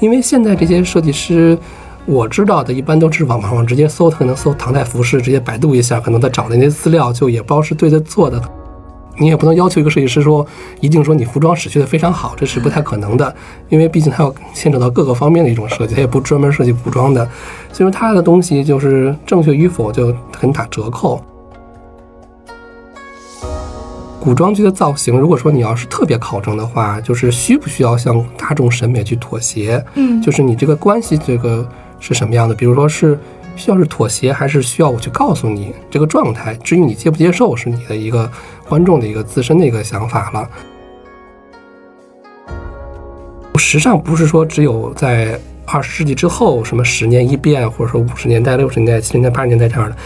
因为现在这些设计师，我知道的一般都是网网上直接搜，他可能搜唐代服饰，直接百度一下，可能他找的那些资料就也不知道是对的做的。你也不能要求一个设计师说一定说你服装史学的非常好，这是不太可能的，因为毕竟他要牵扯到各个方面的一种设计，他也不专门设计服装的，所以说他的东西就是正确与否就很打折扣。古装剧的造型，如果说你要是特别考证的话，就是需不需要向大众审美去妥协？嗯就是你这个关系这个是什么样的？比如说是需要是妥协，还是需要我去告诉你这个状态？至于你接不接受，是你的一个观众的一个自身的一个想法了。时尚不是说只有在二十世纪之后，什么十年一变，或者说五十年代、六十年代、七十年代、八十年代这样的。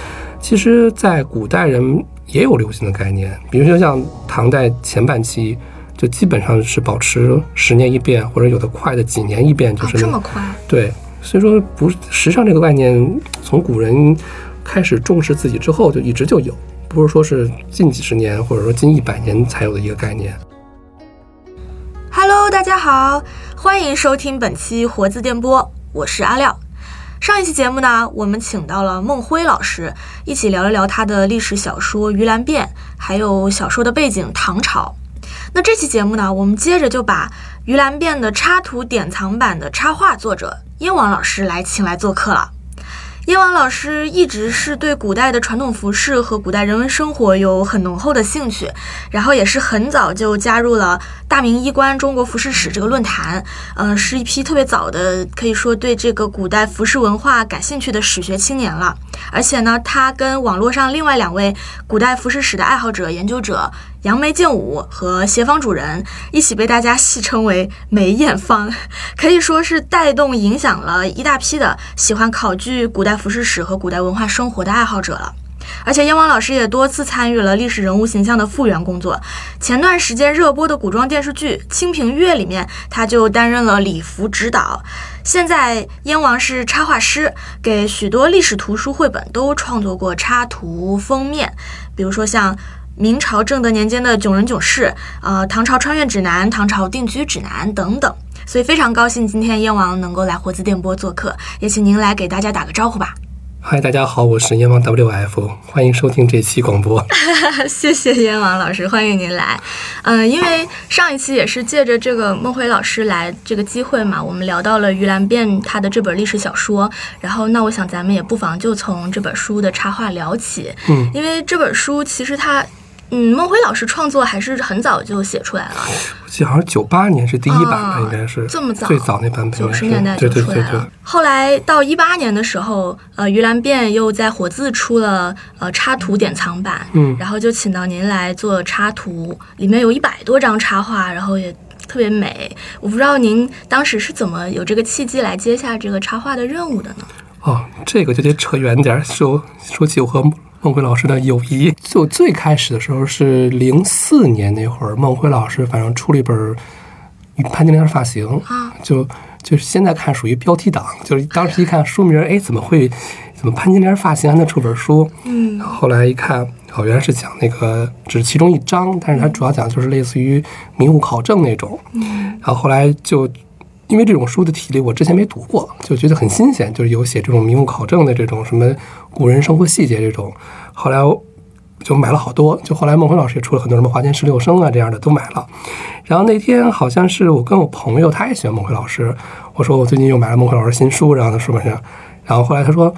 其实，在古代人也有流行的概念，比如说像唐代前半期，就基本上是保持十年一变，或者有的快的几年一变，就啊是那这么快？对，所以说不时尚这个概念，从古人开始重视自己之后，就一直就有，不是说是近几十年或者说近一百年才有的一个概念。Hello，大家好，欢迎收听本期活字电波，我是阿廖。上一期节目呢，我们请到了孟辉老师，一起聊了聊他的历史小说《鱼兰变》，还有小说的背景唐朝。那这期节目呢，我们接着就把《鱼兰变》的插图典藏版的插画作者燕王老师来请来做客了。燕王老师一直是对古代的传统服饰和古代人文生活有很浓厚的兴趣，然后也是很早就加入了大明衣冠中国服饰史这个论坛，呃，是一批特别早的，可以说对这个古代服饰文化感兴趣的史学青年了。而且呢，他跟网络上另外两位古代服饰史的爱好者、研究者杨梅剑舞和协方主人一起被大家戏称为“梅艳芳”，可以说是带动影响了一大批的喜欢考据古代服饰史和古代文化生活的爱好者了。而且燕王老师也多次参与了历史人物形象的复原工作。前段时间热播的古装电视剧《清平乐》里面，他就担任了礼服指导。现在燕王是插画师，给许多历史图书绘本都创作过插图封面，比如说像。明朝正德年间的《囧人囧事》，呃，唐朝穿越指南、唐朝定居指南等等，所以非常高兴今天燕王能够来活字电波做客，也请您来给大家打个招呼吧。嗨，大家好，我是燕王 WF，欢迎收听这期广播。谢谢燕王老师，欢迎您来。嗯，因为上一期也是借着这个孟辉老师来这个机会嘛，我们聊到了于兰变他的这本历史小说，然后那我想咱们也不妨就从这本书的插画聊起，嗯，因为这本书其实它。嗯，孟辉老师创作还是很早就写出来了，我记得好像九八年是第一版吧，啊应该是这么早最早那版本，九十年代对对对对就出来了。。后来到一八年的时候，呃，于兰变又在火字出了呃插图典藏版，嗯然后就请到您来做插图，里面有一百多张插画，然后也特别美。我不知道您当时是怎么有这个契机来接下这个插画的任务的呢？哦，这个就得扯远点儿，说说起我和孟辉老师的友谊。就最开始的时候是零四年那会儿，孟辉老师反正出了一本《与潘金莲的发型》啊，就就是现在看属于标题党，就是当时一看书名，哎，怎么会怎么潘金莲发型还能出本书？嗯后后来一看，哦，原来是讲那个只是其中一章，但是它主要讲就是类似于迷雾考证那种。嗯然后后来就因为这种书的体例我之前没读过，就觉得很新鲜，就是有写这种名物考证的这种什么古人生活细节这种。后来就买了好多，就后来孟辉老师也出了很多什么华天十六生啊这样的都买了。然后那天好像是我跟我朋友，他也喜欢孟辉老师，我说我最近又买了孟辉老师新书，然后他说什么？然后后来他说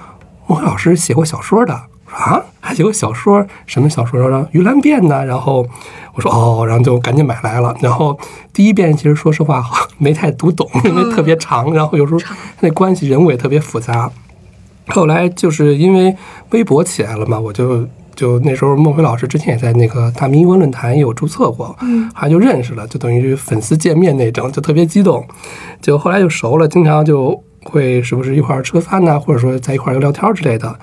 孟辉老师写过小说的。啊，还写过小说？什么小说？说《鱼兰变》呢？然后我说哦，然后就赶紧买来了。然后第一遍其实说实话没太读懂，因为特别长，然后有时候那关系人物也特别复杂。后来就是因为微博起来了嘛，我就就那时候孟非老师之前也在那个大明英文论坛也有注册过，嗯，后来就认识了，就等于粉丝见面那种，就特别激动。就后来就熟了，经常就会时不时一块儿吃个饭呐、或者说在一块儿聊聊天之类的。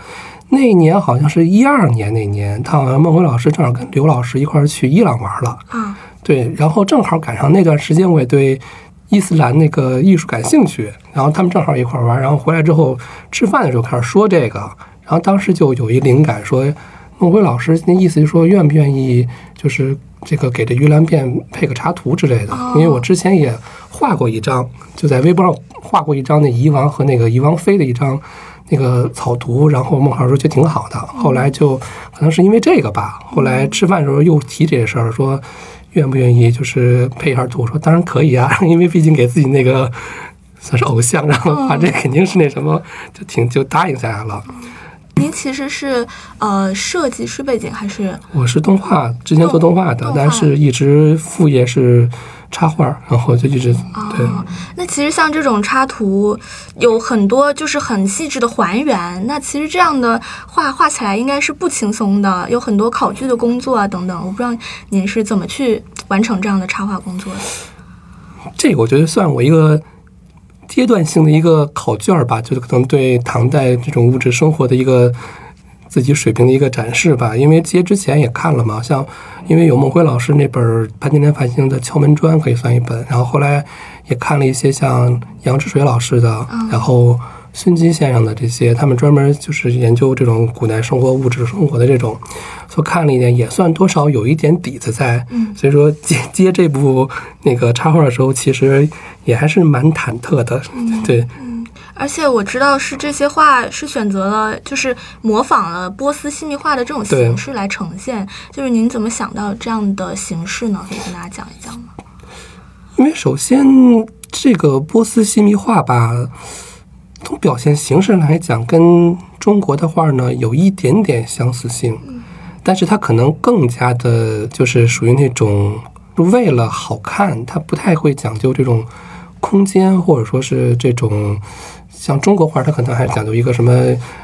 那一年好像是一二年那年，他好像孟辉老师正好跟刘老师一块儿去伊朗玩了，啊，对，然后正好赶上那段时间，我也对伊斯兰那个艺术感兴趣，然后他们正好一块儿玩，然后回来之后吃饭的时候开始说这个，然后当时就有一灵感，说孟辉老师那意思就说愿不愿意就是这个给这鱼兰变配个插图之类的，因为我之前也画过一张，就在微博上画过一张那夷王和那个夷王妃的一张那个草图，然后孟浩说觉得挺好的，后来就可能是因为这个吧，后来吃饭的时候又提这些事儿，说愿不愿意就是配一下图，说当然可以啊，因为毕竟给自己那个算是偶像，然后画这肯定是那什么，就挺就答应下来了。您其实是呃设计师背景还是？我是动画，之前做动画的，但是一直副业是插画，然后就一直对。那其实像这种插图有很多就是很细致的还原，那其实这样的画画起来应该是不轻松的，有很多考据的工作啊等等。我不知道您是怎么去完成这样的插画工作的？这个我觉得算我一个。阶段性的一个考卷儿吧，就是可能对唐代这种物质生活的一个自己水平的一个展示吧。因为接之前也看了嘛，像因为有孟辉老师那本潘金莲繁星的敲门砖可以算一本，然后后来也看了一些像杨志水老师的，然后。孙基先生的这些，他们专门就是研究这种古代生活、物质生活的这种，所看了一点，也算多少有一点底子在。嗯，所以说接接这部那个插画的时候，其实也还是蛮忐忑的。对，嗯，而且我知道是这些画是选择了，就是模仿了波斯细密画的这种形式来呈现。就是您怎么想到这样的形式呢？可以跟大家讲一讲吗？因为首先这个波斯细密画吧。从表现形式来讲，跟中国的画呢有一点点相似性，但是它可能更加的，就是属于那种为了好看，它不太会讲究这种空间，或者说是这种像中国画，它可能还是讲究一个什么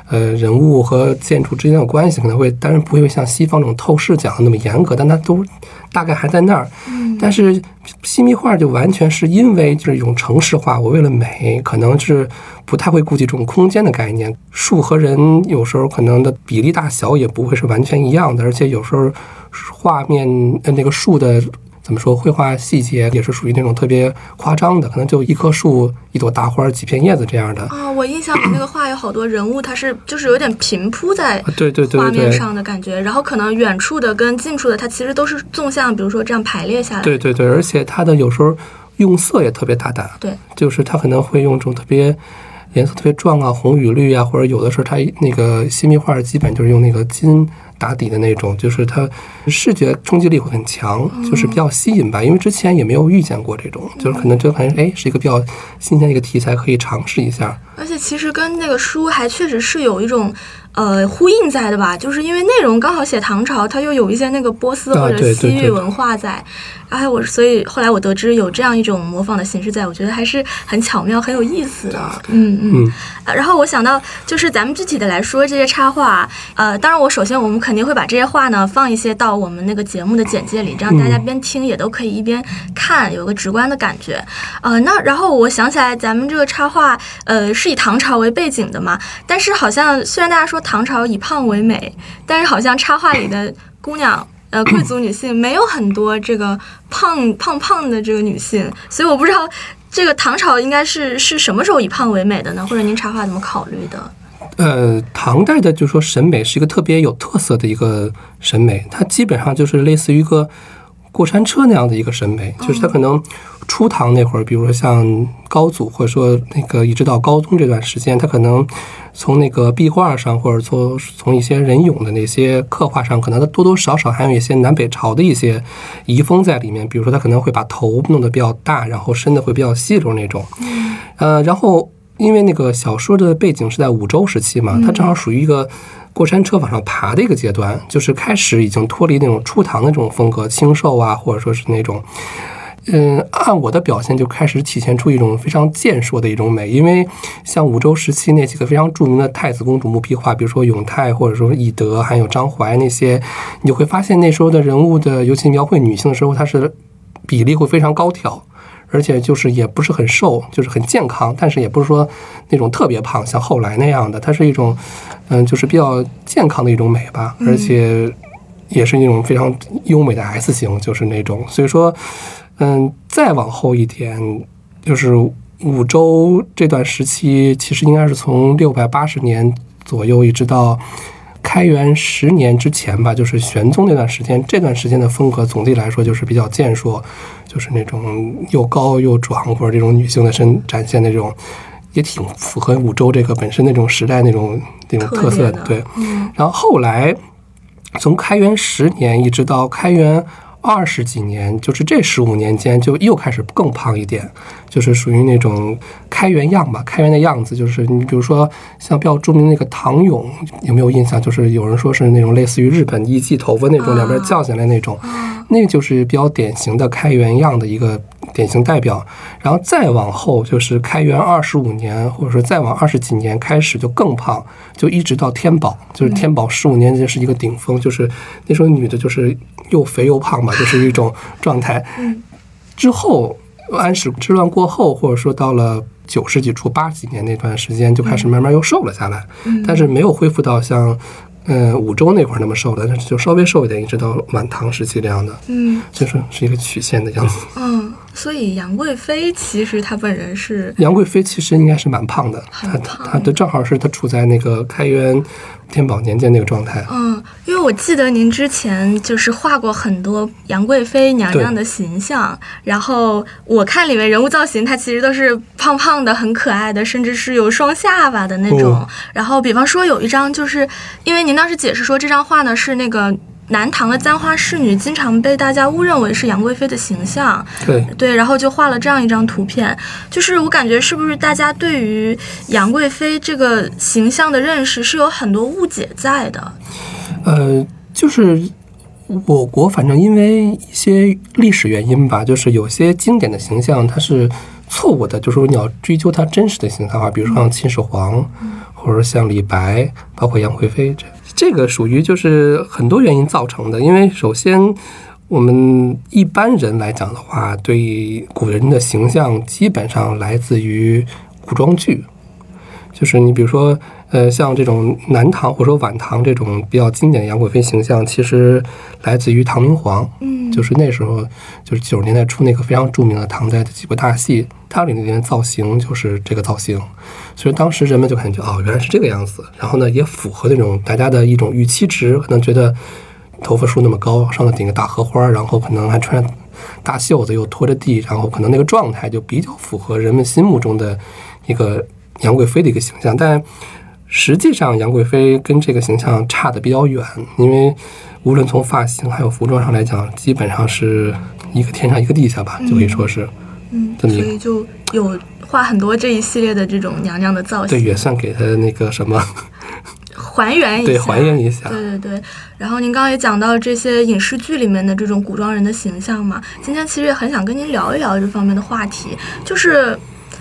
呃人物和建筑之间的关系，可能会，当然不会像西方这种透视讲的那么严格，但它都大概还在那儿。但是西密画就完全是因为就是一种城市化，我为了美，可能是。不太会顾及这种空间的概念，树和人有时候可能的比例大小也不会是完全一样的，而且有时候画面呃那个树的怎么说绘画细节也是属于那种特别夸张的，可能就一棵树、一朵大花、几片叶子这样的。啊，我印象里那个画有好多人物，它是就是有点平铺在对对对画面上的感觉，然后可能远处的跟近处的它其实都是纵向，比如说这样排列下来。对对对，而且它的有时候用色也特别大胆，对，就是它可能会用这种特别。颜色特别壮啊，红与绿啊，或者有的时候它那个细密画基本就是用那个金打底的那种，就是它视觉冲击力会很强，就是比较吸引吧。因为之前也没有遇见过这种，就是可能就感觉哎是一个比较新鲜的一个题材，可以尝试一下。而且其实跟那个书还确实是有一种。呃，呼应在的吧，就是因为内容刚好写唐朝，它又有一些那个波斯或者西域文化在，然后我所以后来我得知有这样一种模仿的形式，在我觉得还是很巧妙、很有意思的。嗯嗯。然后我想到，就是咱们具体的来说这些插画，呃，当然我首先我们肯定会把这些画呢放一些到我们那个节目的简介里，这样大家边听也都可以一边看，有个直观的感觉。呃，那然后我想起来，咱们这个插画，呃，是以唐朝为背景的嘛，但是好像虽然大家说。唐朝以胖为美，但是好像插画里的姑娘，呃，贵族女性没有很多这个胖胖胖的这个女性，所以我不知道这个唐朝应该是是什么时候以胖为美的呢？或者您插画怎么考虑的？呃，唐代的就说审美是一个特别有特色的一个审美，它基本上就是类似于一个。过山车那样的一个审美，就是它可能初唐那会儿，比如说像高祖，或者说那个一直到高宗这段时间，他可能从那个壁画上，或者说从一些人俑的那些刻画上，可能他多多少少还有一些南北朝的一些遗风在里面。比如说他可能会把头弄得比较大，然后身子会比较细溜那种。呃，然后因为那个小说的背景是在武周时期嘛，它正好属于一个。过山车往上爬的一个阶段，就是开始已经脱离那种初唐的这种风格，清瘦啊，或者说是那种，嗯，按我的表现就开始体现出一种非常健硕的一种美。因为像武周时期那几个非常著名的太子公主墓壁画，比如说永泰，或者说懿德，还有张怀那些，你会发现那时候的人物的，尤其描绘女性的时候，她是比例会非常高挑。而且就是也不是很瘦，就是很健康，但是也不是说那种特别胖，像后来那样的。它是一种，嗯，就是比较健康的一种美吧。而且也是那种非常优美的 S 型，就是那种。所以说，嗯，再往后一点，就是五周这段时期，其实应该是从六百八十年左右一直到。开元十年之前吧，就是玄宗那段时间，这段时间的风格总体来说就是比较健硕，就是那种又高又壮，或者这种女性的身展现那种，也挺符合五周这个本身那种时代那种那种特色的。对，嗯然后后来从开元十年一直到开元二十几年，就是这十五年间，就又开始更胖一点，就是属于那种开元样吧，开元的样子。就是你比如说像比较著名那个唐勇，有没有印象？就是有人说是那种类似于日本艺伎头发那种，啊两边翘起来那种，啊那个就是比较典型的开元样的一个典型代表。然后再往后就是开元二十五年，或者说再往二十几年开始就更胖，就一直到天宝，就是天宝十五年这是一个顶峰，就是那时候女的就是又肥又胖嘛，就是一种状态。嗯之后安史之乱过后，或者说到了。九世纪初八几年那段时间就开始慢慢又瘦了下来，嗯但是没有恢复到像，嗯、五周那会儿那么瘦了，但是就稍微瘦一点，一直到晚唐时期这样的。嗯就是是一个曲线的样子。嗯，所以杨贵妃其实她本人是杨贵妃其实应该是蛮胖的，她她的正好是她处在那个开元天宝年间那个状态。嗯，因为我记得您之前就是画过很多杨贵妃娘娘的形象，然后我看里面人物造型，她其实都是胖胖的、很可爱的，甚至是有双下巴的那种。嗯然后，比方说有一张，就是因为您当时解释说这张画呢是那个。南唐的簪花仕女经常被大家误认为是杨贵妃的形象，对，对，然后就画了这样一张图片，就是我感觉是不是大家对于杨贵妃这个形象的认识是有很多误解在的？呃，就是我国反正因为一些历史原因吧，就是有些经典的形象它是错误的，就是说你要追究它真实的形象化，比如说像秦始皇，或者像李白，包括杨贵妃，这这个属于就是很多原因造成的。因为首先，我们一般人来讲的话，对古人的形象基本上来自于古装剧，就是你比如说，呃，像这种南唐或者说晚唐这种比较经典的杨贵妃形象，其实来自于唐明皇，嗯。就是那时候就是九十年代初那个非常著名的唐代的几部大戏，它里面的造型就是这个造型，所以当时人们就感觉哦，原来是这个样子，然后呢也符合那种大家的一种预期值，可能觉得头发梳那么高，上头顶个大荷花，然后可能还穿大袖子，又拖着地，然后可能那个状态就比较符合人们心目中的一个杨贵妃的一个形象，但实际上杨贵妃跟这个形象差的比较远，因为无论从发型还有服装上来讲，基本上是一个天上一个地下吧，就可以说是，嗯，这么一个所以就有画很多这一系列的这种娘娘的造型对，也算给她那个什么，还原一下，对，还原一下。对对对，然后您刚刚也讲到这些影视剧里面的这种古装人的形象嘛，今天其实也很想跟您聊一聊这方面的话题，就是。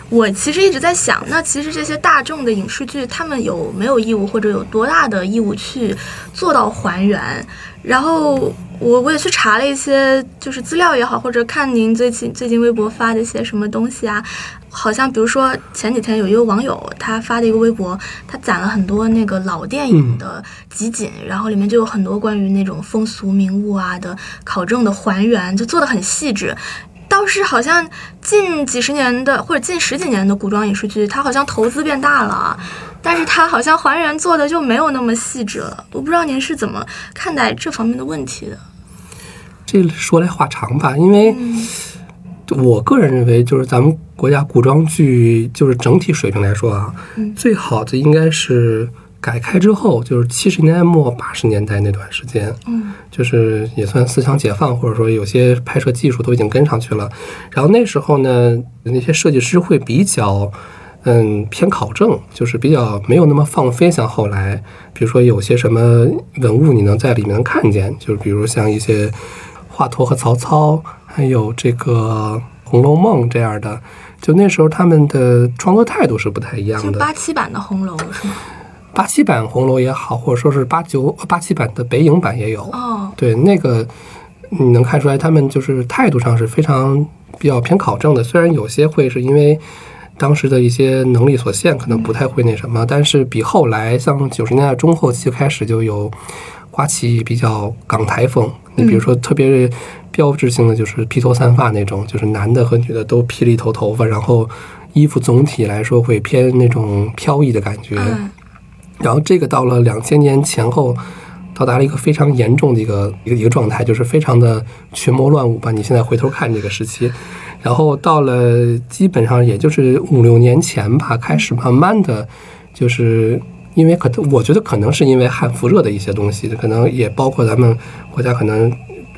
我其实一直在想，那其实这些大众的影视剧，他们有没有义务或者有多大的义务去做到还原？然后我我也去查了一些，就是资料也好，或者看您最近最近微博发的一些什么东西啊，好像比如说前几天有一个网友他发的一个微博，他攒了很多那个老电影的集锦，然后里面就有很多关于那种风俗名物啊的考证的还原，就做的很细致。倒是好像近几十年的或者近十几年的古装影视剧，它好像投资变大了，但是它好像还原做的就没有那么细致了。我不知道您是怎么看待这方面的问题的？这说来话长吧，因为嗯我个人认为，就是咱们国家古装剧，就是整体水平来说啊，嗯最好的应该是改开之后，就是七十年代末八十年代那段时间，嗯就是也算思想解放，或者说有些拍摄技术都已经跟上去了。然后那时候呢，那些设计师会比较，嗯，偏考证，就是比较没有那么放飞。像后来，比如说有些什么文物，你能在里面能看见，就是比如像一些华佗和曹操，还有这个《红楼梦》这样的，就那时候他们的创作态度是不太一样的。是八七版的红楼是吗？八七版红楼也好，或者说是八九八七版的北影版也有。哦，对，那个你能看出来，他们就是态度上是非常比较偏考证的。虽然有些会是因为当时的一些能力所限，可能不太会那什么，但是比后来像九十年代中后期开始就有刮起比较港台风。你比如说，特别标志性的就是披头散发那种，就是男的和女的都披了一头头发，然后衣服总体来说会偏那种飘逸的感觉。嗯然后这个到了两千年前后，到达了一个非常严重的一个一个一个状态，就是非常的群魔乱舞吧。你现在回头看这个时期，然后到了基本上也就是五六年前吧，开始慢慢的就是。因为可能，我觉得可能是因为汉服热的一些东西，可能也包括咱们国家可能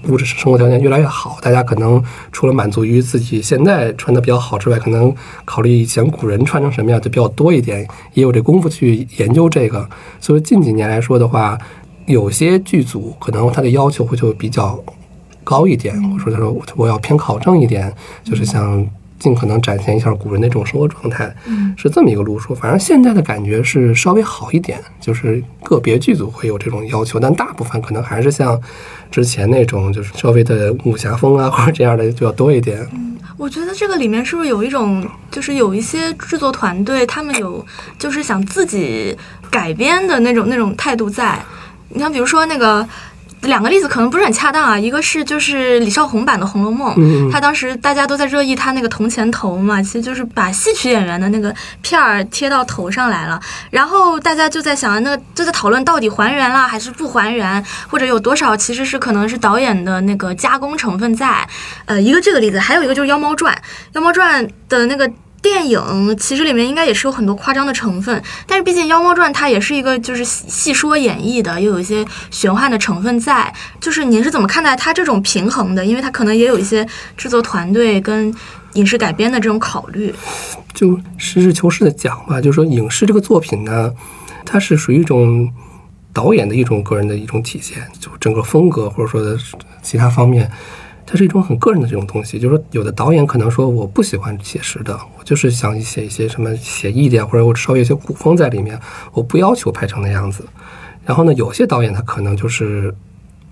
物质生活条件越来越好，大家可能除了满足于自己现在穿的比较好之外，可能考虑以前古人穿成什么样就比较多一点，也有这功夫去研究这个。所以近几年来说的话，有些剧组可能他的要求会就比较高一点，或者说他说我要偏考证一点，就是像。尽可能展现一下古人的这种生活状态，嗯是这么一个路数。反正现在的感觉是稍微好一点，就是个别剧组会有这种要求，但大部分可能还是像之前那种，就是稍微的武侠风啊或者这样的就要多一点。我觉得这个里面是不是有一种，就是有一些制作团队，他们有就是想自己改编的那种那种态度在。你像，比如说那个。两个例子可能不是很恰当啊，一个是就是李少红版的《红楼梦》，嗯他当时大家都在热议他那个铜钱头嘛，其实就是把戏曲演员的那个片儿贴到头上来了，然后大家就在想，那个就在讨论到底还原了还是不还原，或者有多少其实是可能是导演的那个加工成分在，呃，一个这个例子，还有一个就是《妖猫传》，《妖猫传》的那个。电影其实里面应该也是有很多夸张的成分，但是毕竟《妖猫传》它也是一个就是细说演绎的，又有一些玄幻的成分在。就是您是怎么看待它这种平衡的？因为它可能也有一些制作团队跟影视改编的这种考虑。就实事求是的讲吧，就是说影视这个作品呢，它是属于一种导演的一种个人的一种体现，就整个风格或者说的其他方面。它是一种很个人的这种东西，就是说，有的导演可能说我不喜欢写实的，我就是想写一些什么写意的，或者我稍微有些古风在里面，我不要求拍成那样子。然后呢，有些导演他可能就是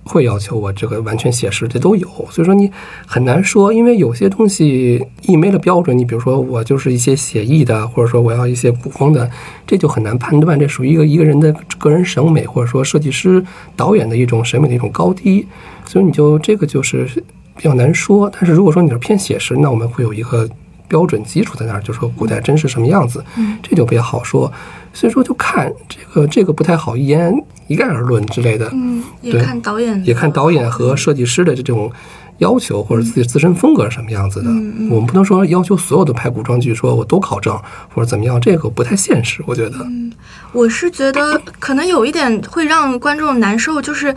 会要求我这个完全写实，这都有。所以说你很难说，因为有些东西一没了标准，你比如说我就是一些写意的，或者说我要一些古风的，这就很难判断，这属于一个一个人的个人审美，或者说设计师、导演的一种审美的一种高低。所以你就这个就是。比较难说，但是如果说你是偏写实，那我们会有一个标准基础在那儿，就说古代真是什么样子，嗯，这就比较好说。所以说就看这个这个不太好一言一概而论之类的，嗯，也看导演，也看导演和设计师的这种要求或者自己自身风格是什么样子的。嗯嗯我们不能说要求所有的拍古装剧说我都考证或者怎么样，这个不太现实，我觉得。我是觉得可能有一点会让观众难受，就是。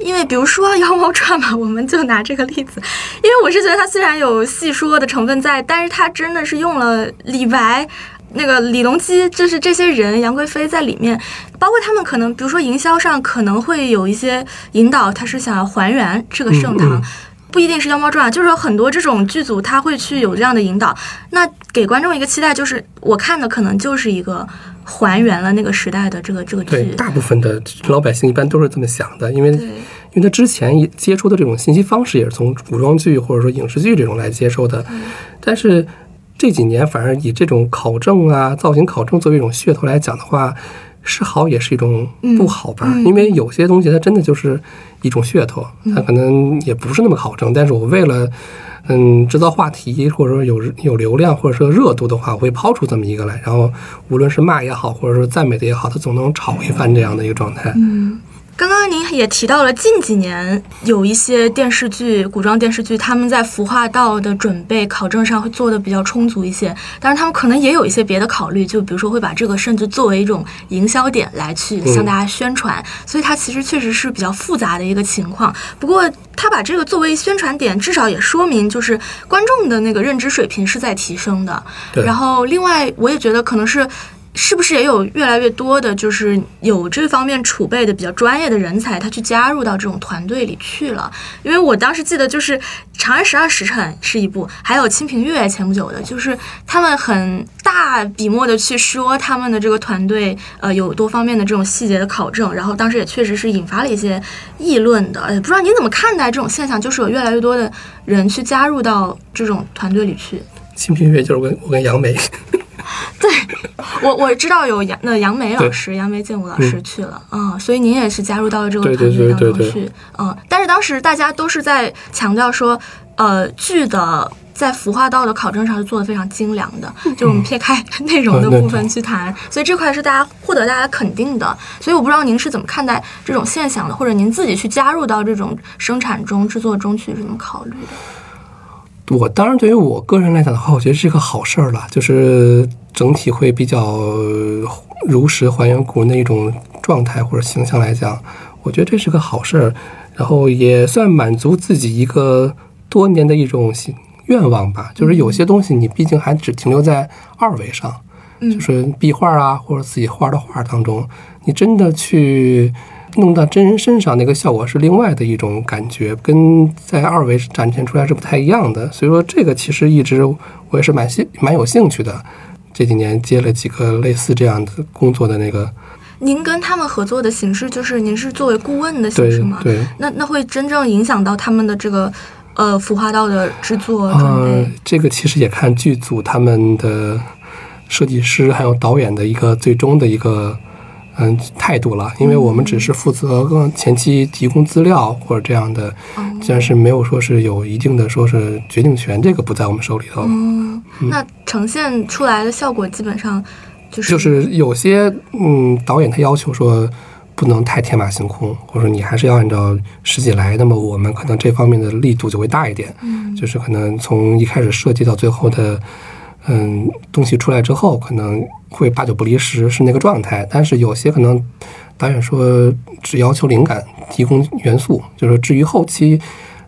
因为比如说《妖猫传》嘛，我们就拿这个例子，因为我是觉得它虽然有戏说的成分在，但是它真的是用了李白、那个李隆基，就是这些人，杨贵妃在里面，包括他们可能，比如说营销上可能会有一些引导，他是想要还原这个盛唐。嗯嗯不一定是《妖猫传》，就是有很多这种剧组，他会去有这样的引导，那给观众一个期待，就是我看的可能就是一个还原了那个时代的这个这个对，剧。大部分的老百姓一般都是这么想的，因为因为他之前一接触的这种信息方式也是从古装剧或者说影视剧这种来接收的，但是这几年反而以这种考证啊、造型考证作为一种噱头来讲的话，是好也是一种不好吧？因为有些东西它真的就是一种噱头，它可能也不是那么好挣，但是我为了。嗯，制造话题或者说有有流量或者说热度的话，我会抛出这么一个来，然后无论是骂也好，或者说赞美的也好，它总能炒一番这样的一个状态。嗯，刚刚您也提到了近几年有一些电视剧、古装电视剧，他们在服化道的准备考证上会做的比较充足一些，当然他们可能也有一些别的考虑，就比如说会把这个甚至作为一种营销点来去向大家宣传，所以它其实确实是比较复杂的一个情况。不过他把这个作为宣传点，至少也说明就是观众的那个认知水平是在提升的。然后另外我也觉得可能是。是不是也有越来越多的，就是有这方面储备的比较专业的人才，他去加入到这种团队里去了？因为我当时记得，就是《长安十二时辰》是一部，还有《清平乐》前不久的，就是他们很大笔墨的去说他们的这个团队，呃，有多方面的这种细节的考证，然后当时也确实是引发了一些议论的。呃，不知道您怎么看待这种现象？就是有越来越多的人去加入到这种团队里去。清平乐就是我跟我跟杨梅，对我我知道有杨那杨梅老师、杨梅建武老师去了，嗯，所以您也是加入到了这个团队当对对对中去，嗯，但是当时大家都是在强调说，呃，剧的在服化道的考证上是做的非常精良的。就我们撇开内容的部分去谈，所以这块是大家获得大家肯定的。所以我不知道您是怎么看待这种现象的，或者您自己去加入到这种生产中、制作中去是怎么考虑的？我当然对于我个人来讲的话，我觉得是个好事儿了，就是整体会比较如实还原古人的一种状态或者形象来讲，我觉得这是个好事儿。然后也算满足自己一个多年的一种愿望吧，就是有些东西你毕竟还只停留在二维上，就是壁画啊或者自己画的画当中，你真的去弄到真人身上，那个效果是另外的一种感觉，跟在二维展现出来是不太一样的。所以说这个其实一直我也是蛮兴蛮有兴趣的，这几年接了几个类似这样的工作的那个。您跟他们合作的形式就是您是作为顾问的形式吗？对，那那会真正影响到他们的这个呃服化道的制作准备。这个其实也看剧组他们的设计师还有导演的一个最终的一个嗯态度了，因为我们只是负责前期提供资料或者这样的，但是没有说是有一定的说是决定权，这个不在我们手里头。嗯，那呈现出来的效果基本上。就是有些嗯导演他要求说不能太天马行空，或者说你还是要按照实际来。那么我们可能这方面的力度就会大一点，嗯，就是可能从一开始设计到最后的嗯东西出来之后，可能会八九不离十是那个状态。但是有些可能导演说只要求灵感，提供元素，就是至于后期。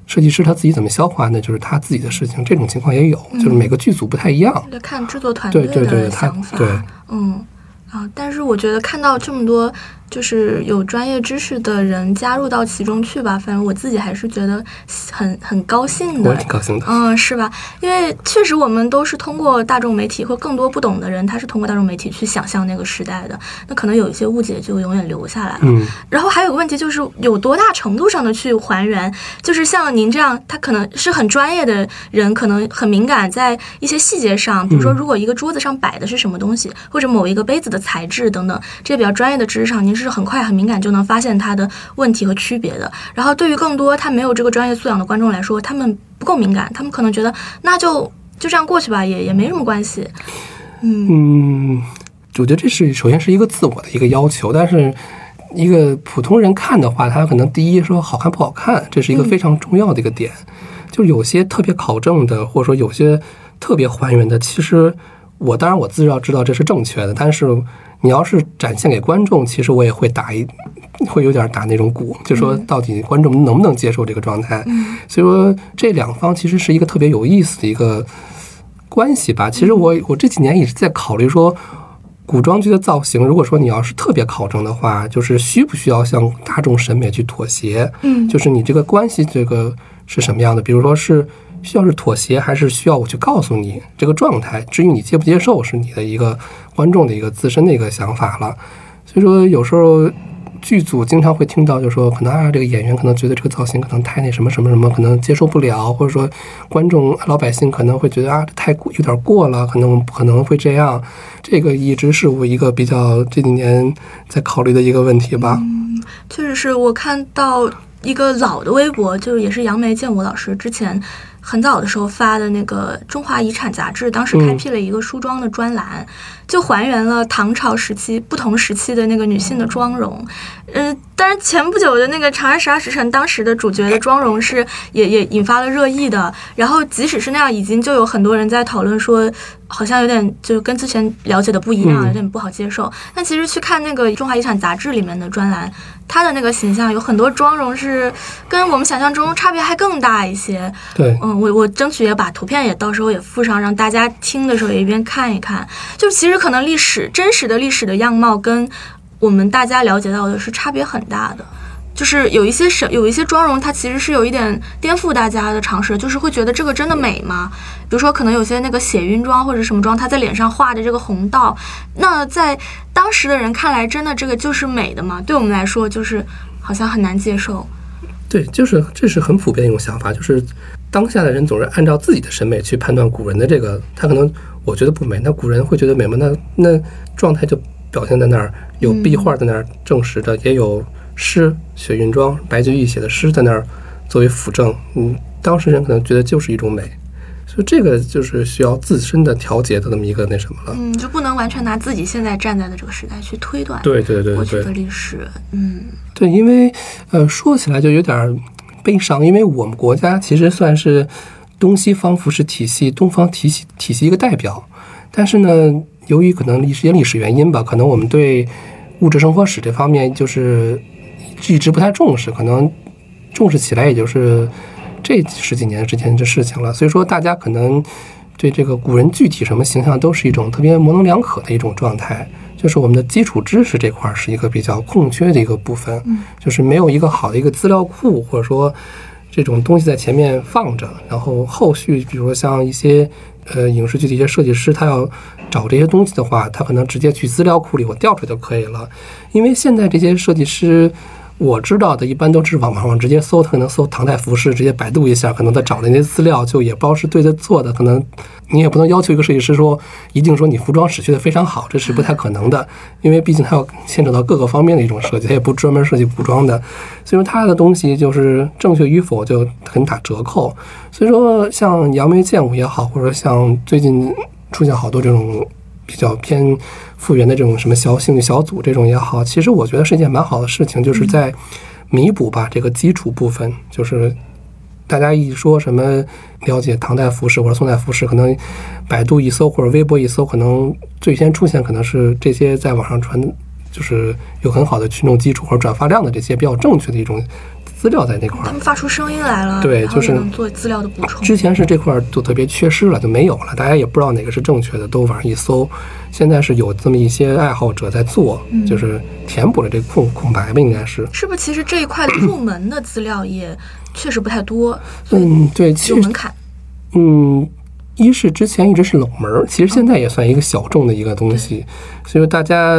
设计师他自己怎么消化，那就是他自己的事情。这种情况也有，就是每个剧组不太一样，得看制作团队的想法。对，嗯啊，但是我觉得看到这么多。就是有专业知识的人加入到其中去吧，反正我自己还是觉得很很高兴的。我挺高兴的，嗯，是吧？因为确实我们都是通过大众媒体或更多不懂的人，他是通过大众媒体去想象那个时代的，那可能有一些误解就永远留下来了。嗯。然后还有个问题就是有多大程度上的去还原？就是像您这样，他可能是很专业的人，可能很敏感在一些细节上，比如说如果一个桌子上摆的是什么东西，或者某一个杯子的材质等等这些比较专业的知识上，您是。是很快很敏感就能发现它的问题和区别的。然后对于更多他没有这个专业素养的观众来说，他们不够敏感，他们可能觉得那就就这样过去吧，也也没什么关系。嗯，我觉得这是首先是一个自我的一个要求，但是一个普通人看的话，他可能第一说好看不好看，这是一个非常重要的一个点。就有些特别考证的，或者说有些特别还原的，其实我当然我自知道知道这是正确的，但是。你要是展现给观众，其实我也会打一，会有点打那种鼓，就说到底观众能不能接受这个状态。所以说这两方其实是一个特别有意思的一个关系吧。其实我我这几年也是在考虑说，古装剧的造型，如果说你要是特别考证的话，就是需不需要向大众审美去妥协？嗯，就是你这个关系这个是什么样的？比如说是。需要是妥协，还是需要我去告诉你这个状态？至于你接不接受，是你的一个观众的一个自身的一个想法了。所以说，有时候剧组经常会听到，就说可能啊，这个演员可能觉得这个造型可能太那什么什么什么，可能接受不了，或者说观众老百姓可能会觉得啊，太过有点过了，可能可能会这样。这个一直是我一个比较这几年在考虑的一个问题吧。嗯，确实是我看到一个老的微博，就是也是杨梅建武老师之前。很早的时候发的那个《中华遗产》杂志，当时开辟了一个梳妆的专栏，就还原了唐朝时期不同时期的那个女性的妆容。嗯，当然前不久的那个《长安十二时辰》，当时的主角的妆容是也也引发了热议的。然后即使是那样，已经就有很多人在讨论说，好像有点就跟之前了解的不一样，有点不好接受。但其实去看那个《中华遗产》杂志里面的专栏。他的那个形象有很多妆容是跟我们想象中差别还更大一些。对，嗯，我我争取也把图片也到时候也附上，让大家听的时候也一边看一看。就其实可能历史真实的历史的样貌跟我们大家了解到的是差别很大的。就是有一些什有一些妆容，它其实是有一点颠覆大家的尝试，就是会觉得这个真的美吗？比如说，可能有些那个血晕妆或者什么妆，它在脸上画的这个红道，那在当时的人看来，真的这个就是美的吗？对我们来说，就是好像很难接受。对，就是这是很普遍一种想法，就是当下的人总是按照自己的审美去判断古人的这个，他可能我觉得不美，那古人会觉得美吗？那那状态就表现在那儿，有壁画在那儿证实的，也有。诗雪云妆，白居易写的诗在那儿作为辅证，嗯，当事人可能觉得就是一种美，所以这个就是需要自身的调节的那么一个那什么了。嗯，就不能完全拿自己现在站在的这个时代去推断对对对过去的历史。嗯对，因为呃说起来就有点儿悲伤，因为我们国家其实算是东西方服饰体系、东方体系体系一个代表，但是呢，由于可能一些历史原因吧，可能我们对物质生活史这方面就是一直不太重视，可能重视起来也就是这十几年之前的事情了。所以说，大家可能对这个古人具体什么形象都是一种特别模棱两可的一种状态。就是我们的基础知识这块儿是一个比较空缺的一个部分，就是没有一个好的一个资料库，或者说这种东西在前面放着，然后后续比如说像一些呃影视剧的一些设计师，他要找这些东西的话，他可能直接去资料库里我调出来就可以了，因为现在这些设计师。我知道的，一般都是网网上直接搜，他可能搜唐代服饰，直接百度一下，可能他找的那些资料就也不知道是对的做的，可能你也不能要求一个设计师说一定说你服装史学的非常好，这是不太可能的，因为毕竟他要牵扯到各个方面的一种设计，他也不专门设计服装的，所以说他的东西就是正确与否就很打折扣。所以说像杨梅剑舞也好，或者像最近出现好多这种比较偏复原的这种什么小兴趣小组这种也好，其实我觉得是一件蛮好的事情，就是在弥补吧这个基础部分，就是大家一说什么了解唐代服饰或者宋代服饰，可能百度一搜或者微博一搜，可能最先出现可能是这些在网上传，就是有很好的群众基础或者转发量的这些比较正确的一种资料在那块儿。他们发出声音来了，对就是做资料的补充。之前是这块儿就特别缺失了，就没有了，大家也不知道哪个是正确的，都往上一搜。现在是有这么一些爱好者在做，就是填补了这个空空白吧，应该是。是不是其实这一块入门的资料也确实不太多，嗯，对，其实有门槛。嗯，一是之前一直是冷门儿，其实现在也算一个小众的一个东西，所以大家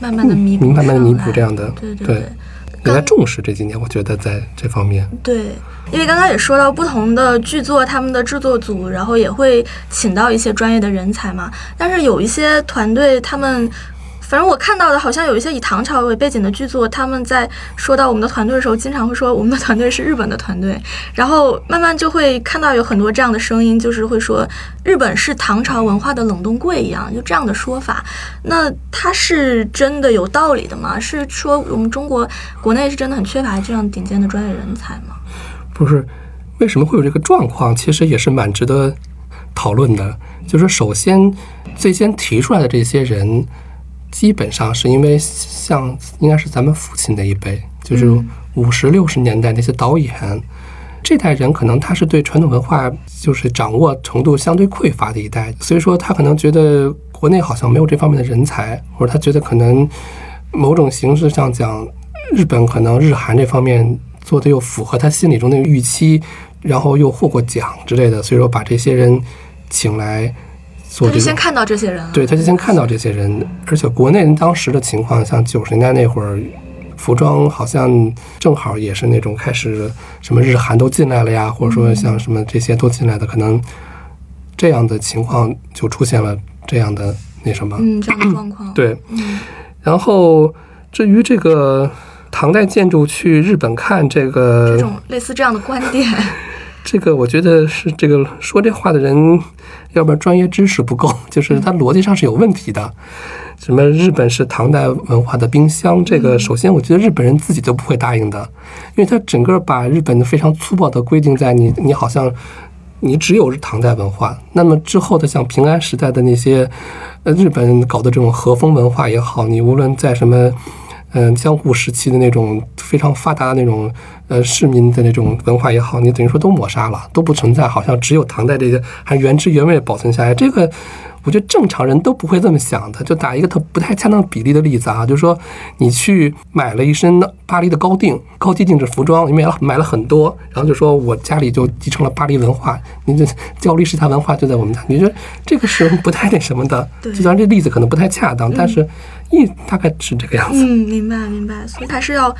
慢慢的弥补，慢慢的弥补这样的，对对对对，也在重视这几年，我觉得在这方面，对，因为刚刚也说到不同的剧作，他们的制作组，然后也会请到一些专业的人才嘛。但是有一些团队，他们反正我看到的，好像有一些以唐朝为背景的剧作，他们在说到我们的团队的时候，经常会说我们的团队是日本的团队，然后慢慢就会看到有很多这样的声音，就是会说日本是唐朝文化的冷冻柜一样，就这样的说法。那它是真的有道理的吗？是说我们中国国内是真的很缺乏这样顶尖的专业人才吗？不是为什么会有这个状况，其实也是蛮值得讨论的。就是首先最先提出来的这些人，基本上是因为像应该是咱们父亲那一辈，就是嗯五十六十年代那些导演。这代人可能他是对传统文化就是掌握程度相对匮乏的一代，所以说他可能觉得国内好像没有这方面的人才，或者他觉得可能某种形式上讲，日本可能日韩这方面做的又符合他心里中的预期，然后又获过奖之类的，所以说把这些人请来做这个他就先。看到这些人了，对，他就先看到这些人，而且国内当时的情况，像九十年代那会儿，服装好像正好也是那种开始什么日韩都进来了呀，或者说像什么这些都进来的，可能这样的情况就出现了这样的那什么。嗯，这样的状况，，对，嗯然后至于这个唐代建筑去日本看这个这种类似这样的观点，这个我觉得是这个说这话的人，要不然专业知识不够，就是他逻辑上是有问题的。什么日本是唐代文化的冰箱，这个首先我觉得日本人自己都不会答应的，因为他整个把日本的非常粗暴的规定在你，你好像你只有唐代文化，那么之后的像平安时代的那些，呃，日本搞的这种和风文化也好，你无论在什么。嗯，江户时期的那种非常发达的那种呃市民的那种文化也好，你等于说都抹杀了，都不存在，好像只有唐代这些还原汁原味保存下来。这个我觉得正常人都不会这么想的。就打一个特不太恰当比例的例子啊，就是说你去买了一身巴黎的高定高级定制服装，你买了买了很多，然后就说我家里就继承了巴黎文化，你这焦虑时代文化就在我们家，你觉得这个是不太那什么的？对就虽然这例子可能不太恰当，但是意大概是这个样子。嗯，明白明白，所以还是要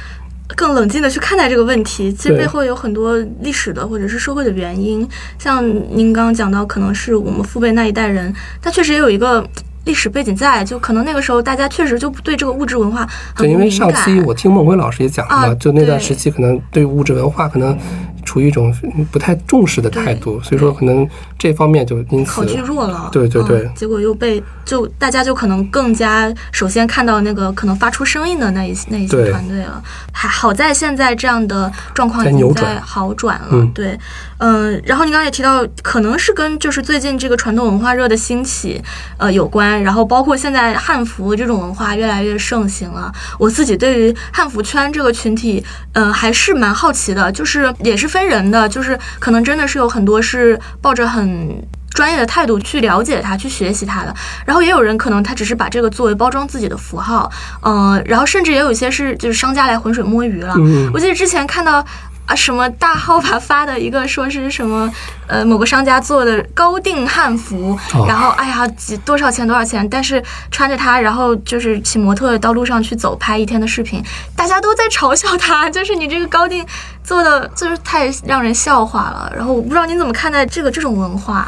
更冷静的去看待这个问题。其实背后有很多历史的或者是社会的原因，像您刚刚讲到，可能是我们父辈那一代人，他确实也有一个。历史背景在，就可能那个时候大家确实就对这个物质文化很对，因为。上期我听孟辉老师也讲了嘛，啊就那段时期可能对物质文化可能处处于一种不太重视的态度，所以说可能这方面就因此考据弱了，对对对。嗯结果又被就大家就可能更加首先看到那个可能发出声音的那一那一些团队了，还好在现在这样的状况已经在好转了，嗯。对，嗯、然后你刚刚也提到，可能是跟就是最近这个传统文化热的兴起，呃有关，然后包括现在汉服这种文化越来越盛行了。我自己对于汉服圈这个群体，呃，还是蛮好奇的，就是也是分人的，就是可能真的是有很多是抱着很。专业的态度去了解它，去学习它的，然后也有人可能他只是把这个作为包装自己的符号，呃，然后甚至也有一些是就是商家来浑水摸鱼了。嗯我记得之前看到啊什么大号吧发的一个说是什么呃某个商家做的高定汉服，哦然后哎呀几多少钱多少钱，但是穿着它，然后就是骑模特到路上去走拍一天的视频，大家都在嘲笑他，就是你这个高定做的就是太让人笑话了。然后我不知道您怎么看待这个这种文化？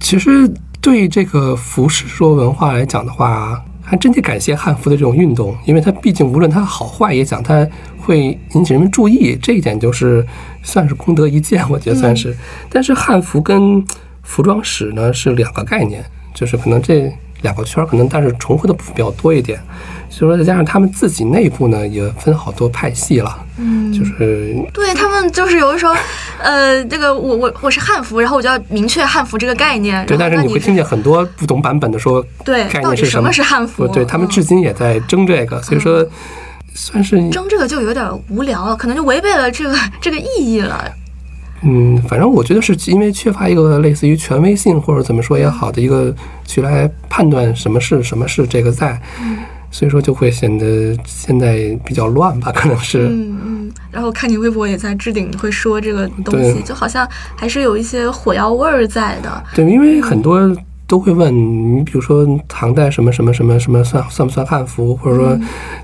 其实对这个服饰说文化来讲的话，还真得感谢汉服的这种运动，因为它毕竟无论它好坏也讲，它会引起人们注意，这一点就是算是功德一件，我觉得算是。但是汉服跟服装史呢是两个概念，就是可能这两个圈儿可能但是重合的部分比较多一点，所以说再加上他们自己内部呢也分好多派系了，嗯，就是对他们就是有的时候，呃，这个我我我是汉服，然后我就要明确汉服这个概念。对，但是你会听见很多不同版本的说对概念是什么是汉服？对他们嗯至今也在争这个，所以说算是争这个就有点无聊了，可能就违背了这个这个意义了。嗯，反正我觉得是因为缺乏一个类似于权威性或者怎么说也好的一个去来判断什么是什么是这个在，所以说就会显得现在比较乱吧，可能是。嗯嗯，然后看你微博也在置顶会说这个东西，就好像还是有一些火药味儿在的。对，因为很多都会问你，比如说唐代什么什么什么什么算算不算汉服，或者说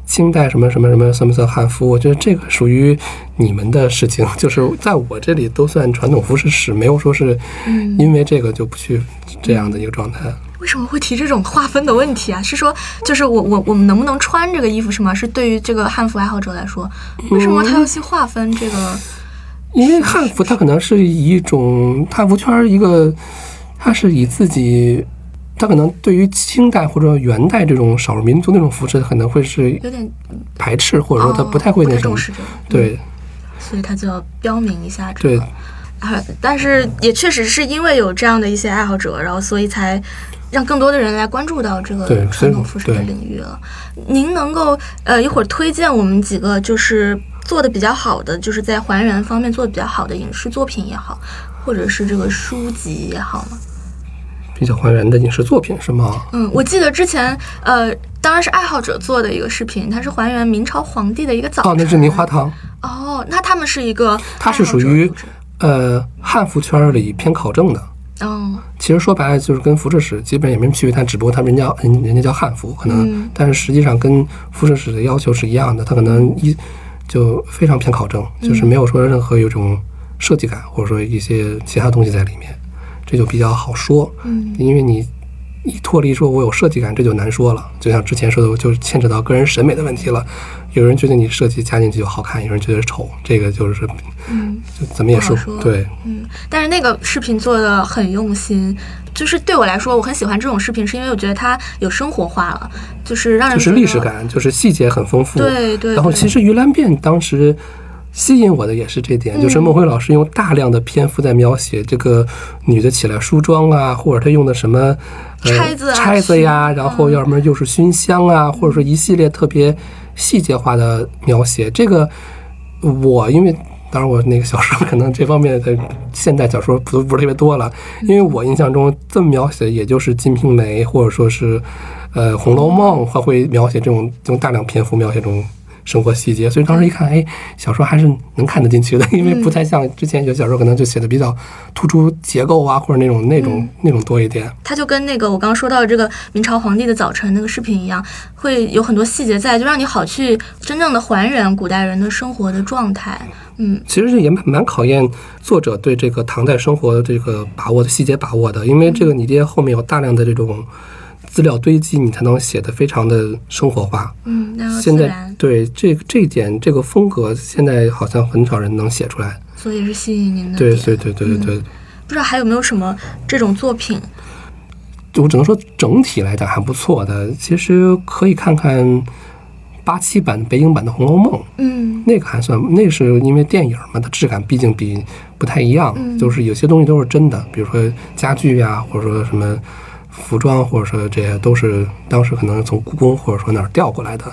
清代什么什么什么算不算汉服？我觉得这个属于你们的事情，就是在我这里都算传统服饰史，没有说是嗯因为这个就不去这样的一个状态。为什么会提这种划分的问题啊？是说，就是我我我们能不能穿这个衣服是吗？是对于这个汉服爱好者来说，为什么他要去划分这个？因为汉服它可能是以一种汉服圈儿一个，它是以自己，他可能对于清代或者元代这种少数民族那种服饰，可能会是有点排斥，或者说它哦不太会那什么。重视这个，对所以他就要标明一下这对个。啊，但是也确实是因为有这样的一些爱好者，然后所以才让更多的人来关注到这个对传统服饰的领域了。您能够呃一会儿推荐我们几个就是做的比较好的，就是在还原方面做的比较好的影视作品也好，或者是这个书籍也好吗？比较还原的影视作品是吗？嗯，我记得之前呃，当然是爱好者做的一个视频，它是还原明朝皇帝的一个早晨。哦，那是泥花堂，哦，那他们是一个它是属于呃汉服圈儿里偏考证的。哦其实说白了就是跟服饰史基本也没什么区别，但只不过他们人家人人家叫汉服，可能，嗯但是实际上跟服饰史的要求是一样的，它可能一就非常偏考证，就是没有说任何有种设计感或者说一些其他东西在里面，这就比较好说，嗯因为你一脱离说我有设计感，这就难说了。就像之前说的，就牵扯到个人审美的问题了。有人觉得你设计加进去就好看，有人觉得丑，这个就是嗯就怎么也说对。嗯，但是那个视频做的很用心，就是对我来说，我很喜欢这种视频，是因为我觉得它有生活化了，就是让人就是历史。感，就是细节很丰富。对对对然后其实《鱼兰变》当时吸引我的也是这点，嗯就是孟辉老师用大量的篇幅在描写这个女的起来梳妆啊，或者她用的什么。呃、钗子啊钗子呀，然后要么又是熏香啊，或者说一系列特别细节化的描写。这个我因为当然我那个小说可能这方面的现代小说不不是特别多了，因为我印象中这么描写的也就是《金瓶梅》或者说是呃《红楼梦》，它会描写这种用大量篇幅描写这种生活细节，所以当时一看，哎，小说还是能看得进去的，因为不太像之前有小说可能就写的比较突出结构啊，或者那种那种那种多一点。它就跟那个我刚刚说到的这个明朝皇帝的早晨那个视频一样，会有很多细节在，就让你好去真正的还原古代人的生活的状态。嗯其实也蛮蛮考验作者对这个唐代生活的这个把握的细节把握的，因为这个你这些后面有大量的这种资料堆积，你才能写得非常的生活化。嗯，现在对这这一点这个风格，现在好像很少人能写出来。所以是吸引您的点。对对对对对对，不知道还有没有什么这种作品？我只能说整体来讲还不错的。其实可以看看八七版、北影版的《红楼梦》，嗯那个还算，那是因为电影嘛，它质感毕竟比不太一样，嗯就是有些东西都是真的，比如说家具呀、或者说什么服装，或者说这些都是当时可能从故宫或者说哪儿调过来的。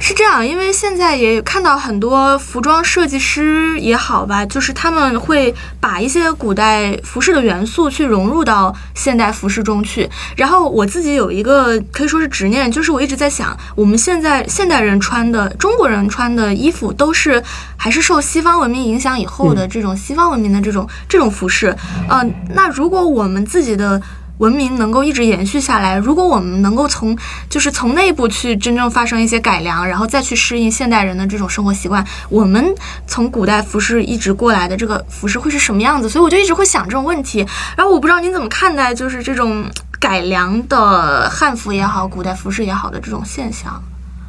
是这样，因为现在也看到很多服装设计师也好吧，就是他们会把一些古代服饰的元素去融入到现代服饰中去。然后我自己有一个可以说是执念，就是我一直在想，我们现在现代人穿的中国人穿的衣服都是还是受西方文明影响以后的这种西方文明的这种这种服饰。嗯、那如果我们自己的文明能够一直延续下来，如果我们能够从就是从内部去真正发生一些改良，然后再去适应现代人的这种生活习惯，我们从古代服饰一直过来的这个服饰会是什么样子？所以我就一直会想这种问题。然后我不知道您怎么看待就是这种改良的汉服也好，古代服饰也好的这种现象。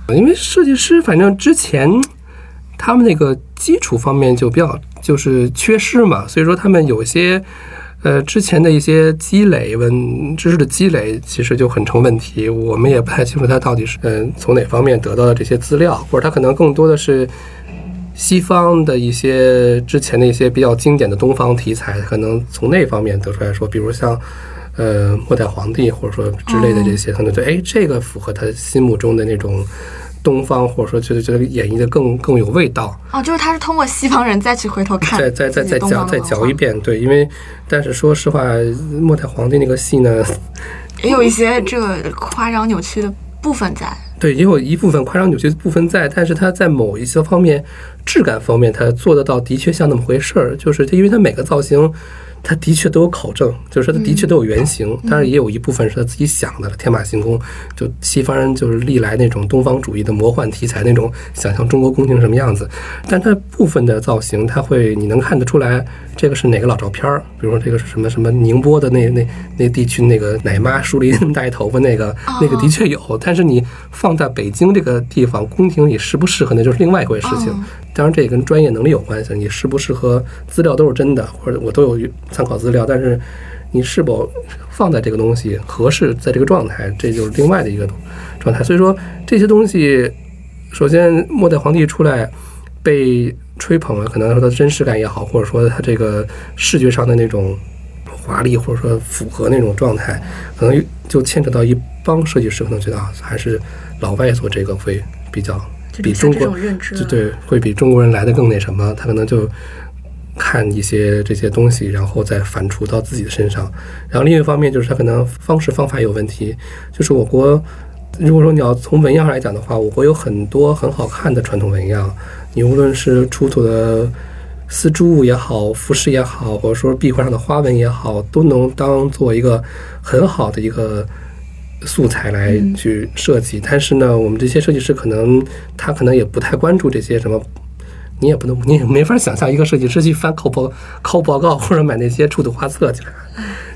因为设计师反正之前他们那个基础方面就比较就是缺失嘛，所以说他们有些呃之前的一些积累文知识的积累，其实就很成问题。我们也不太清楚他到底是嗯、从哪方面得到的这些资料，或者他可能更多的是。西方的一些之前的一些比较经典的东方题材，可能从那方面得出来说，比如像，呃，末代皇帝或者说之类的这些，可能对，哎，这个符合他心目中的那种东方，或者说觉得觉得演绎的更更有味道。哦，就是他是通过西方人再去回头看再再再再嚼再嚼一遍，对，因为但是说实话，末代皇帝那个戏呢，也有一些这个夸张扭曲的部分在。对，也有一部分夸张扭曲的部分在，但是他在某一些方面，质感方面，他做得到，的确像那么回事儿。就是他，因为他每个造型，它的确都有考证，就是说它的确都有原型，当然也有一部分是他自己想的，天马行空。就西方人就是历来那种东方主义的魔幻题材那种想象中国宫廷什么样子，但它部分的造型，它会你能看得出来，这个是哪个老照片儿，比如说这个是什么什么宁波的那那那地区那个奶妈梳了一那么大一头发那个那个的确有，但是你放在北京这个地方宫廷里适不适合，那就是另外一回事情。嗯当然，这也跟专业能力有关系，你适不适合，资料都是真的，或者我都有参考资料，但是你是否放在这个东西合适，在这个状态，这就是另外的一个状态。所以说这些东西，首先末代皇帝出来被吹捧了，可能说它真实感也好，或者说它这个视觉上的那种华丽，或者说符合那种状态，可能就牵扯到一帮设计师可能觉得啊，还是老外做这个会比较比中国就对，会比中国人来的更那什么，他可能就看一些这些东西，然后再反刍到自己的身上。然后另一方面就是他可能方式方法有问题，就是我国如果说你要从纹样上来讲的话，我国有很多很好看的传统纹样，你无论是出土的。丝珠也好，服饰也好，或者说壁画上的花纹也好，都能当做一个很好的一个素材来去设计。但是呢，我们这些设计师可能他可能也不太关注这些什么，你也不能，你也没法想象一个设计师去翻考报考报告或者买那些出土画册去看，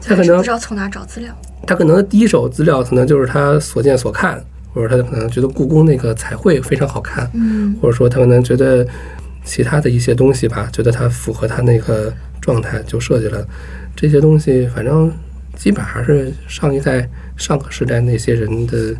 他可能不知道从哪找资料。他可能第一手资料可能就是他所见所看，或者他可能觉得故宫那个彩绘非常好看，嗯，或者说他可能觉得其他的一些东西吧，觉得它符合他那个状态就设计了。这些东西反正基本还是上一代、上个时代那些人的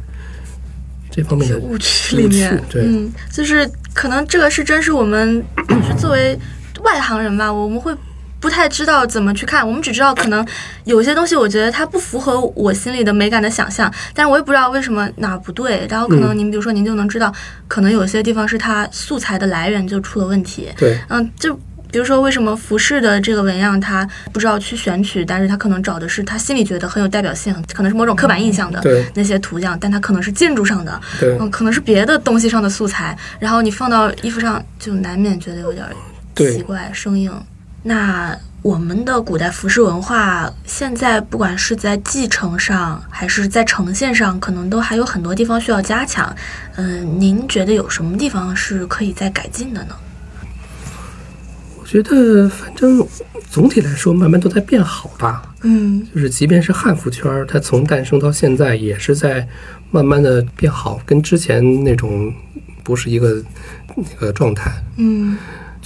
这方面的误区里面，对嗯，就是可能这个是真是我们就 是作为外行人吧，我们会不太知道怎么去看，我们只知道可能有些东西，我觉得它不符合我心里的美感的想象，但是我也不知道为什么哪儿不对，然后可能您比如说您就能知道，可能有些地方是它素材的来源就出了问题，对。嗯，就比如说为什么服饰的这个纹样他不知道去选取，但是他可能找的是他心里觉得很有代表性，可能是某种刻板印象的那些图像，但它可能是建筑上的，对。嗯，可能是别的东西上的素材，然后你放到衣服上，就难免觉得有点儿奇怪、生硬。那我们的古代服饰文化，现在不管是在继承上，还是在呈现上，可能都还有很多地方需要加强。嗯，您觉得有什么地方是可以再改进的呢？我觉得反正总体来说，慢慢都在变好吧。嗯就是即便是汉服圈儿，它从诞生到现在，也是在慢慢的变好，跟之前那种不是一个那个状态。嗯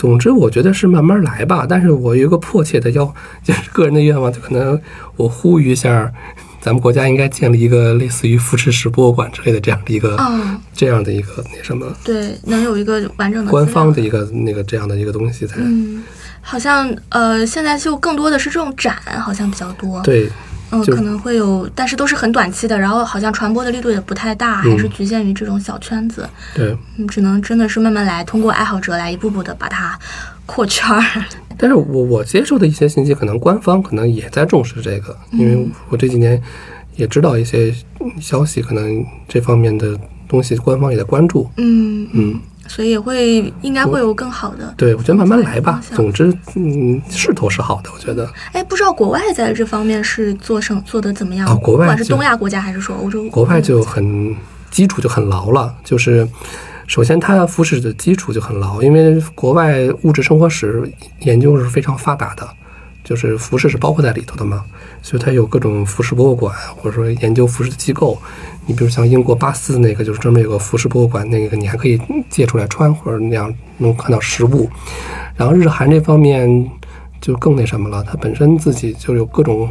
总之，我觉得是慢慢来吧。但是我有一个迫切的要，就是个人的愿望，就可能我呼吁一下，咱们国家应该建立一个类似于扶持史博物馆之类的这样的一个、哦，这样的一个那什么对，能有一个完整的官方的一个那个这样的一个东西才、嗯，好像呃，现在就更多的是这种展，好像比较多。，对。嗯，可能会有，但是都是很短期的，然后好像传播的力度也不太大，还是局限于这种小圈子。对，嗯，只能真的是慢慢来，通过爱好者来一步步的把它扩圈儿。但是我我接受的一些信息，可能官方可能也在重视这个，因为我这几年也知道一些消息，可能这方面的东西官方也在关注。嗯嗯，所以也会应该会有更好的。对，我觉得慢慢来吧总之，嗯，势头是好的，我觉得。哎，不知道国外在这方面是做成做的怎么样？哦国外不管是东亚国家还是说欧洲，国外就很基础就很牢了，就是首先它服饰的基础就很牢，因为国外物质生活史研究是非常发达的，就是服饰是包括在里头的嘛，所以它有各种服饰博物馆或者说研究服饰的机构。你比如像英国巴斯那个，就是专门有个服饰博物馆，那个你还可以借出来穿，或者那样能看到实物。然后日韩这方面就更那什么了，它本身自己就有各种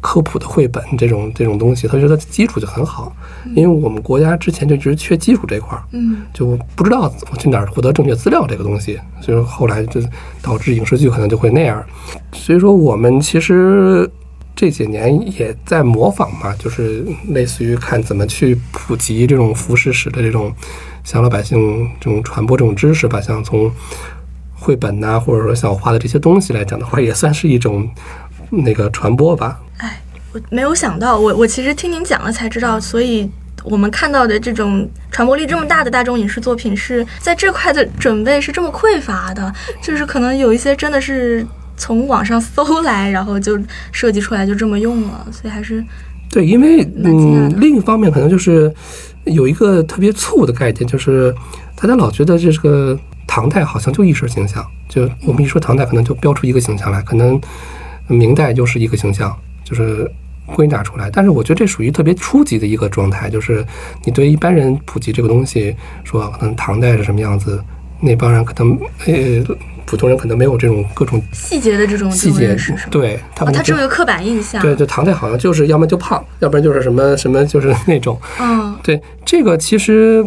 科普的绘本这种这种东西，它觉得基础就很好。因为我们国家之前就一直缺基础这块儿，嗯就不知道我去哪儿获得正确资料这个东西，所以说后来就导致影视剧可能就会那样。所以说我们其实这几年也在模仿嘛，就是类似于看怎么去普及这种服饰史的这种向老百姓这种传播这种知识吧，像从绘本呐、或者说像我画的这些东西来讲的话，也算是一种那个传播吧。哎，我没有想到，我我其实听您讲了才知道，所以我们看到的这种传播力这么大的大众影视作品，是在这块的准备是这么匮乏的，就是可能有一些真的是从网上搜来，然后就设计出来就这么用了，所以还是对，因为嗯，另一方面可能就是有一个特别错误的概念，就是大家老觉得这个唐代好像就一身形象，就我们一说唐代，可能就标出一个形象来，可能明代又是一个形象，就是归纳出来。但是我觉得这属于特别初级的一个状态，就是你对一般人普及这个东西，说可能唐代是什么样子，那帮人可能呃普通人可能没有这种各种细节的这种细节是对他们就他只有一个刻板印象。对，对，唐代好像就是要么就胖，要不然就是什么什么，就是 那种。嗯对，这个其实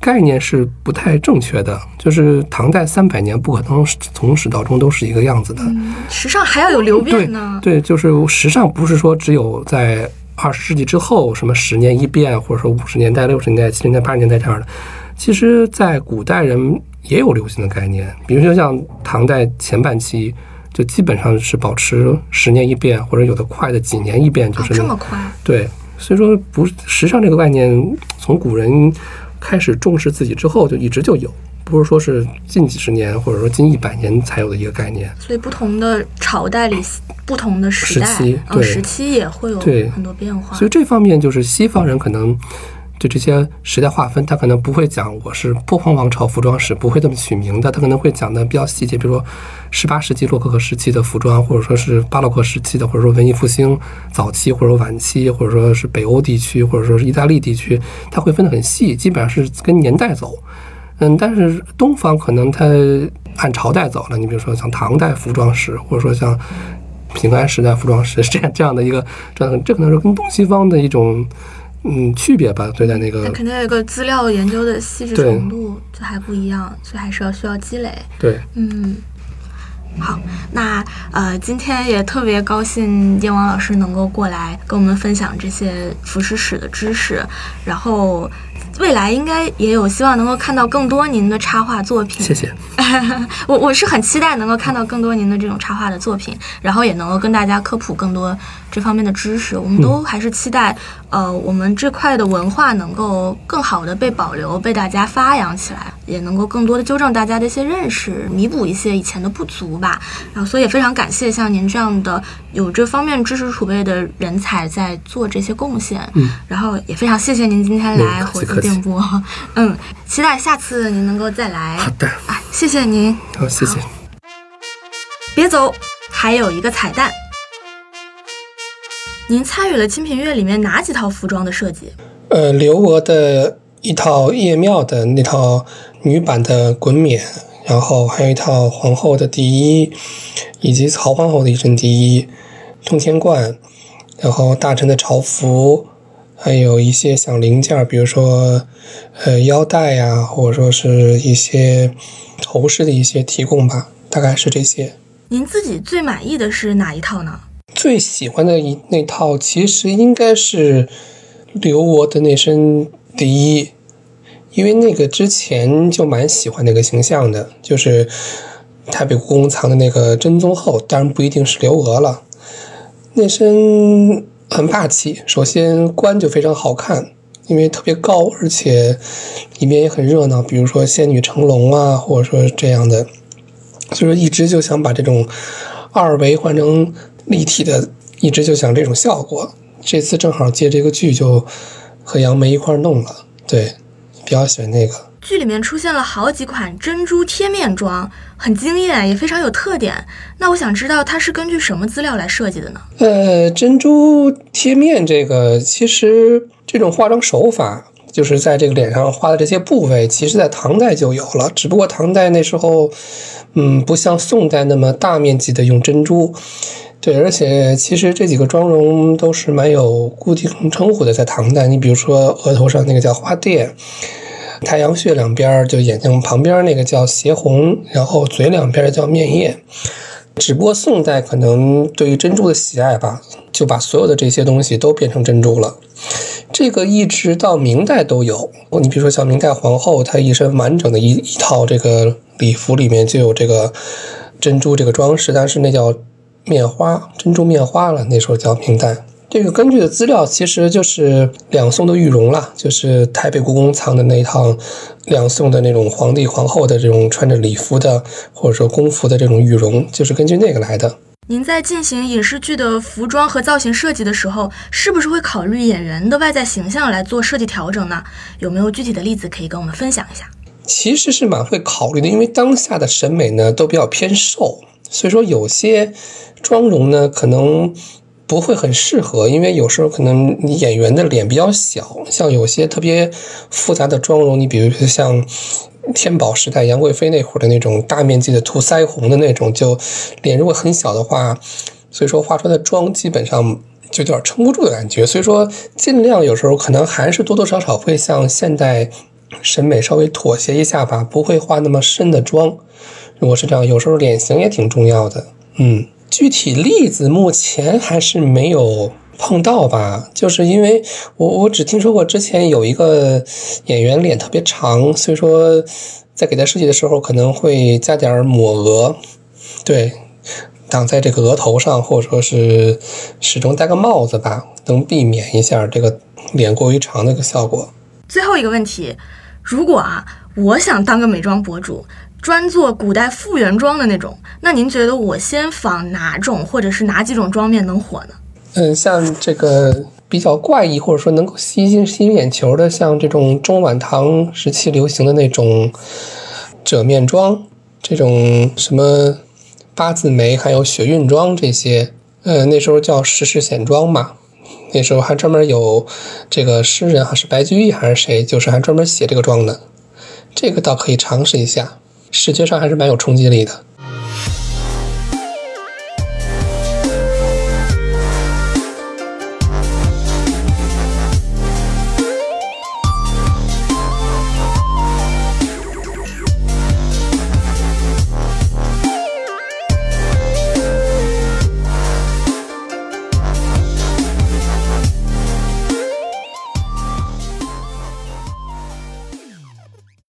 概念是不太正确的。就是唐代三百年不可能从始到终都是一个样子的。嗯，时尚还要有流变呢。对，就是时尚不是说只有在二十世纪之后什么十年一变，或者说五十年代、六十年代、七十年代、八十年代这样的。其实，在古代人也有流行的概念，比如说像唐代前半期。就基本上是保持十年一变，或者有的快的几年一变，就哦是，这么快。对，所以说不时尚这个概念，从古人开始重视自己之后，就一直就有，不是说是近几十年或者说近一百年才有的一个概念。所以不同的朝代里，不同的时代，时期时期也会有对很多变化。所以这方面就是西方人可能对这些时代划分，他可能不会讲我是波旁王朝服装史，不会这么取名的，他可能会讲的比较细节，比如说十八世纪洛可可时期的服装，或者说是巴洛克时期的，或者说文艺复兴早期或者说晚期，或者说是北欧地区，或者说是意大利地区，它会分得很细，基本上是跟年代走。嗯，但是东方可能它按朝代走了，你比如说像唐代服装史，或者说像平安时代服装史 这样这样的一个，这样这可能是跟东西方的一种嗯区别吧，对待那个那肯定有一个资料研究的细致程度就还不一样，所以还是要需要积累。对嗯，好，那呃，今天也特别高兴燕王老师能够过来跟我们分享这些服饰史的知识，然后未来应该也有希望能够看到更多您的插画作品。谢谢。我我是很期待能够看到更多您的这种插画的作品，然后也能够跟大家科普更多这方面的知识。我们都还是期待，呃，我们这块的文化能够更好的被保留，被大家发扬起来，也能够更多的纠正大家的一些认识，弥补一些以前的不足吧。然后，所以也非常感谢像您这样的有这方面知识储备的人才在做这些贡献。嗯，然后也非常谢谢您今天来火嗯客气客气字电波。嗯，期待下次您能够再来。好的，啊，谢谢您。好，谢谢。别走，还有一个彩蛋。您参与了《清平乐》里面哪几套服装的设计？呃，刘娥的一套叶庙的那套女版的滚冕，然后还有一套皇后的第一，以及曹皇后的一身第一，通天冠，然后大臣的朝服，还有一些小零件，比如说呃腰带呀，或者说是一些头饰的一些提供吧，大概是这些。您自己最满意的是哪一套呢？最喜欢的一那套其实应该是刘娥的那身第一，因为那个之前就蛮喜欢那个形象的，就是台北故宫藏的那个真宗后，当然不一定是刘娥了。那身很霸气，首先冠就非常好看，因为特别高，而且里面也很热闹，比如说仙女乘龙啊，或者说这样的。所以说一直就想把这种二维换成立体的，一直就想这种效果。这次正好借这个剧，就和杨梅一块弄了。对，比较喜欢那个。剧里面出现了好几款珍珠贴面妆，很惊艳，也非常有特点。那我想知道它是根据什么资料来设计的呢？呃，珍珠贴面这个，其实这种化妆手法。就是在这个脸上画的这些部位，其实在唐代就有了，只不过唐代那时候，嗯，不像宋代那么大面积的用珍珠。对，而且其实这几个妆容都是蛮有固定称呼的，在唐代，你比如说额头上那个叫花钿，太阳穴两边就眼睛旁边那个叫斜红，然后嘴两边叫面叶。只不过宋代可能对于珍珠的喜爱吧，就把所有的这些东西都变成珍珠了。这个一直到明代都有。你比如说像明代皇后，她一身完整的一一套这个礼服里面就有这个珍珠这个装饰，但是那叫面花，珍珠面花了。那时候叫明代。这个根据的资料其实就是两宋的玉容了，就是台北故宫藏的那一套两宋的那种皇帝皇后的这种穿着礼服的或者说宫服的这种玉容，就是根据那个来的。您在进行影视剧的服装和造型设计的时候，是不是会考虑演员的外在形象来做设计调整呢？有没有具体的例子可以跟我们分享一下？其实是蛮会考虑的，因为当下的审美呢都比较偏瘦，所以说有些妆容呢可能。不会很适合，因为有时候可能你演员的脸比较小，像有些特别复杂的妆容，你比如说像天宝时代杨贵妃那会儿的那种大面积的涂腮红的那种，就脸如果很小的话，所以说化出来的妆基本上就有点撑不住的感觉。所以说尽量有时候可能还是多多少少会向现代审美稍微妥协一下吧，不会化那么深的妆。如果是这样，有时候脸型也挺重要的，嗯。具体例子目前还是没有碰到吧，就是因为我我只听说过之前有一个演员脸特别长，所以说在给他设计的时候可能会加点抹额，对，挡在这个额头上，或者说是始终戴个帽子吧，能避免一下这个脸过于长的一个效果。最后一个问题，如果啊，我想当个美妆博主。专做古代复原妆的那种，那您觉得我先仿哪种或者是哪几种妆面能火呢？嗯，像这个比较怪异或者说能够吸睛吸引眼球的，像这种中晚唐时期流行的那种褶面妆，这种什么八字眉还有雪韵妆这些，呃，那时候叫时势显妆嘛。那时候还专门有这个诗人还是白居易还是谁，就是还专门写这个妆的，这个倒可以尝试一下。视觉上还是蛮有冲击力的。